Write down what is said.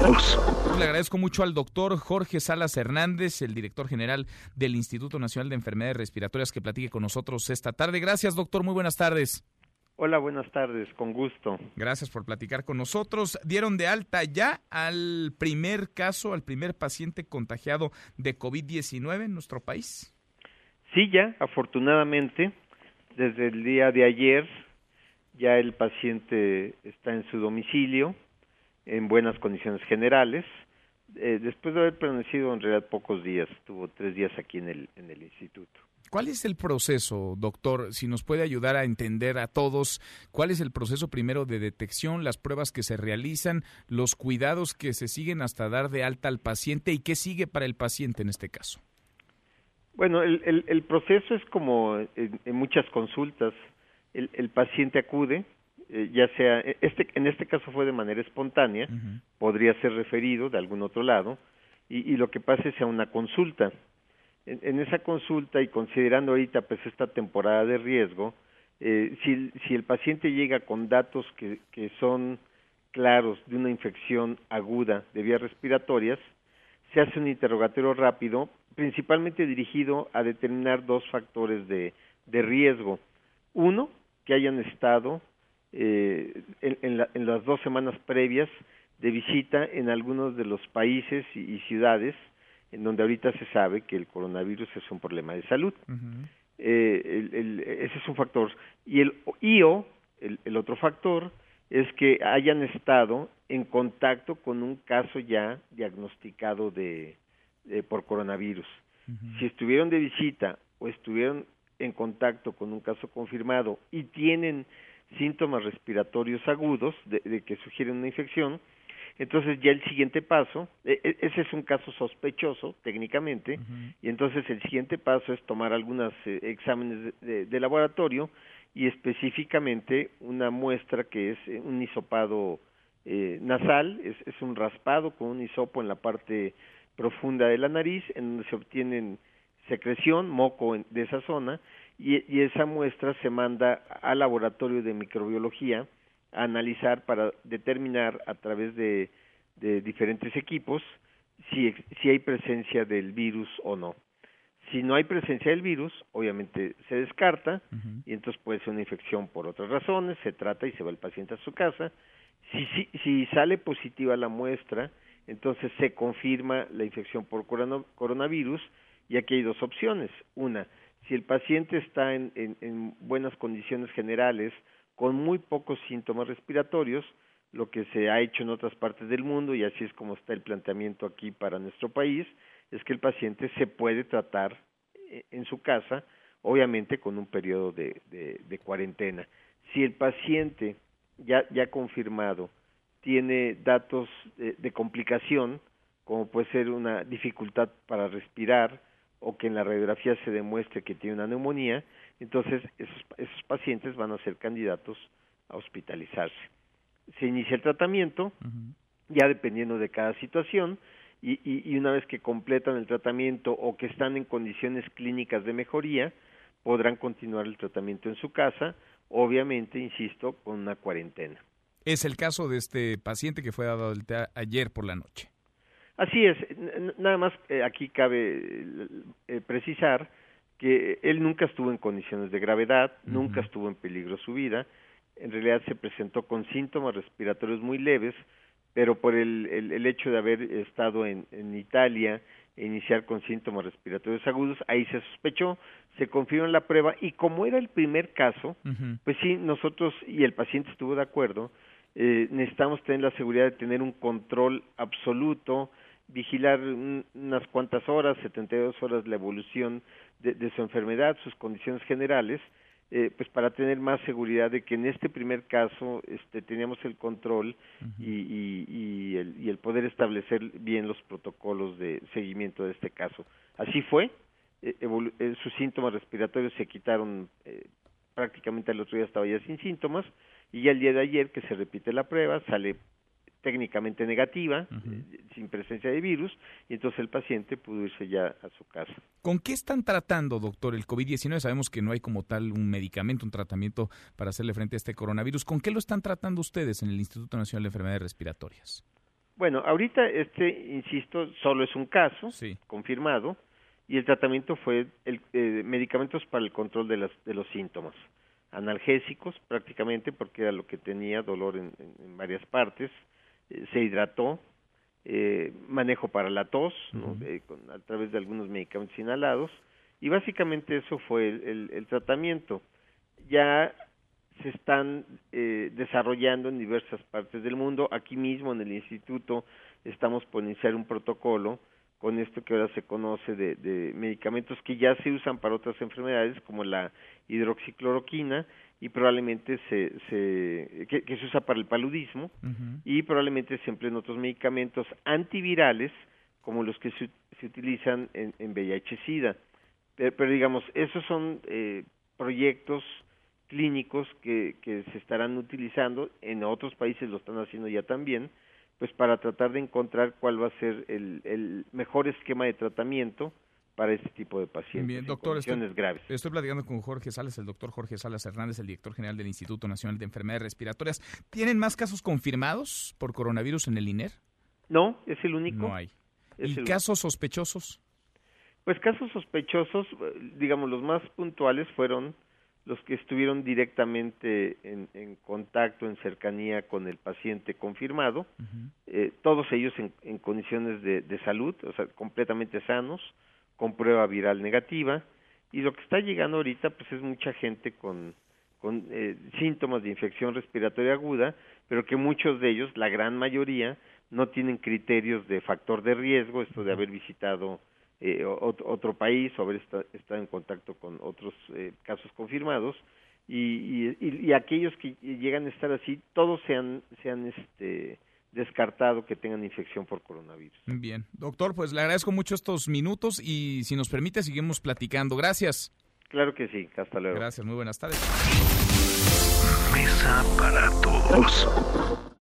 Le agradezco mucho al doctor Jorge Salas Hernández, el director general del Instituto Nacional de Enfermedades Respiratorias, que platique con nosotros esta tarde. Gracias, doctor. Muy buenas tardes. Hola, buenas tardes, con gusto. Gracias por platicar con nosotros. ¿Dieron de alta ya al primer caso, al primer paciente contagiado de COVID-19 en nuestro país? Sí, ya, afortunadamente, desde el día de ayer ya el paciente está en su domicilio en buenas condiciones generales. Eh, después de haber permanecido en realidad pocos días, estuvo tres días aquí en el, en el instituto. ¿Cuál es el proceso, doctor? Si nos puede ayudar a entender a todos, ¿cuál es el proceso primero de detección, las pruebas que se realizan, los cuidados que se siguen hasta dar de alta al paciente y qué sigue para el paciente en este caso? Bueno, el, el, proceso es como en, muchas consultas. El, el paciente acude, eh, ya sea, este, en este caso fue de manera espontánea, podría ser referido de algún otro lado, y, y lo que pasa es a una consulta en, esa consulta y considerando ahorita pues esta temporada de riesgo, eh, si, si el paciente llega con datos que, que son claros de una infección aguda de vías respiratorias, se hace un interrogatorio rápido, principalmente dirigido a determinar dos factores de, de riesgo. Uno, que hayan estado eh, en, en, en, las dos semanas previas de visita en algunos de los países y ciudades en donde ahorita se sabe que el coronavirus es un problema de salud. eh, el, ese es un factor. Y el IO, el, el, otro factor, es que hayan estado en contacto con un caso ya diagnosticado de, de por coronavirus. Si estuvieron de visita o estuvieron en contacto con un caso confirmado y tienen síntomas respiratorios agudos de, de que sugieren una infección, entonces ya el siguiente paso, e, e, ese es un caso sospechoso técnicamente, y entonces el siguiente paso es tomar algunos eh, exámenes de, laboratorio y específicamente una muestra que es eh, un hisopado eh, nasal, es, es un raspado con un hisopo en la parte profunda de la nariz, en donde se obtienen secreción, moco de esa zona, y, y esa muestra se manda al laboratorio de microbiología, a analizar para determinar a través de, de diferentes equipos si, si hay presencia del virus o no. Si no hay presencia del virus, obviamente se descarta y entonces puede ser una infección por otras razones, se trata y se va el paciente a su casa. Si, si, si sale positiva la muestra, entonces se confirma la infección por coronavirus y aquí hay dos opciones. Una, si el paciente está en, en, en buenas condiciones generales, con muy pocos síntomas respiratorios, lo que se ha hecho en otras partes del mundo y así es como está el planteamiento aquí para nuestro país, es que el paciente se puede tratar eh, en su casa, obviamente con un periodo de, de, de cuarentena. Si el paciente ya, ya confirmado tiene datos de, de complicación, como puede ser una dificultad para respirar o que en la radiografía se demuestre que tiene una neumonía, entonces esos, esos pacientes van a ser candidatos a hospitalizarse. Se inicia el tratamiento, ya dependiendo de cada situación, y, y, y, una vez que completan el tratamiento o que están en condiciones clínicas de mejoría, podrán continuar el tratamiento en su casa, obviamente, insisto, con una cuarentena. Es el caso de este paciente que fue dado ayer por la noche. Así es, nada más eh, aquí cabe eh, precisar que él nunca estuvo en condiciones de gravedad, uh -huh. nunca estuvo en peligro su vida, en realidad se presentó con síntomas respiratorios muy leves, pero por el, el, el hecho de haber estado en, en Italia e iniciar con síntomas respiratorios agudos, ahí se sospechó, se confirmó en la prueba y como era el primer caso, uh -huh. pues sí, nosotros y el paciente estuvo de acuerdo, eh, necesitamos tener la seguridad de tener un control absoluto, vigilar unas cuantas horas, 72 horas la evolución de, de su enfermedad, sus condiciones generales, eh, pues para tener más seguridad de que en este primer caso este, teníamos el control uh -huh. y, y, y, el, y el poder establecer bien los protocolos de seguimiento de este caso. Así fue, eh, eh, sus síntomas respiratorios se quitaron eh, prácticamente al otro día estaba ya sin síntomas y ya el día de ayer que se repite la prueba sale técnicamente negativa, uh -huh. sin presencia de virus, y entonces el paciente pudo irse ya a su casa. ¿Con qué están tratando, doctor, el COVID-19? Sabemos que no hay como tal un medicamento, un tratamiento para hacerle frente a este coronavirus. ¿Con qué lo están tratando ustedes en el Instituto Nacional de Enfermedades Respiratorias? Bueno, ahorita este, insisto, solo es un caso Sí. confirmado y el tratamiento fue el, eh, medicamentos para el control de, las, de los síntomas, analgésicos prácticamente porque era lo que tenía dolor en, varias partes, eh, se hidrató, eh, manejo para la tos. Eh, con- a través de algunos medicamentos inhalados y básicamente eso fue el, el- el tratamiento. Ya se están eh, desarrollando en diversas partes del mundo. Aquí mismo en el instituto estamos por iniciar un protocolo con esto que ahora se conoce de, de medicamentos que ya se usan para otras enfermedades como la hidroxicloroquina y probablemente se, se que, que se usa para el paludismo y probablemente se empleen otros medicamentos antivirales como los que se, se utilizan en, en VIH-Sida. Pero, pero, digamos, esos son eh, proyectos clínicos que, que se estarán utilizando, en otros países lo están haciendo ya también, pues para tratar de encontrar cuál va a ser el, el mejor esquema de tratamiento para este tipo de pacientes Bien, en doctor, estoy- condiciones graves. Estoy platicando con Jorge Salas, el doctor Jorge Salas Hernández, el director general del Instituto Nacional de Enfermedades Respiratorias. ¿Tienen más casos confirmados por coronavirus en el INER? No, es el único. No hay. es ¿Y el- casos sospechosos? Pues casos sospechosos, eh, digamos, los más puntuales fueron los que estuvieron directamente en, en contacto, en cercanía con el paciente confirmado, eh, todos ellos en, en condiciones de, de salud, o sea, completamente sanos, con prueba viral negativa, y lo que está llegando ahorita, pues es mucha gente con, con eh, síntomas de infección respiratoria aguda, pero que muchos de ellos, la gran mayoría, no tienen criterios de factor de riesgo, esto de haber visitado eh, ot- otro país o haber esta- estado en contacto con otros eh, casos confirmados, y, y, y- y aquellos que llegan a estar así, todos se han, se han este, descartado que tengan infección por coronavirus. Bien. Doctor, pues le agradezco mucho estos minutos y si nos permite seguimos platicando. Gracias. Claro que sí, hasta luego. Gracias, muy buenas tardes. Mesa para todos.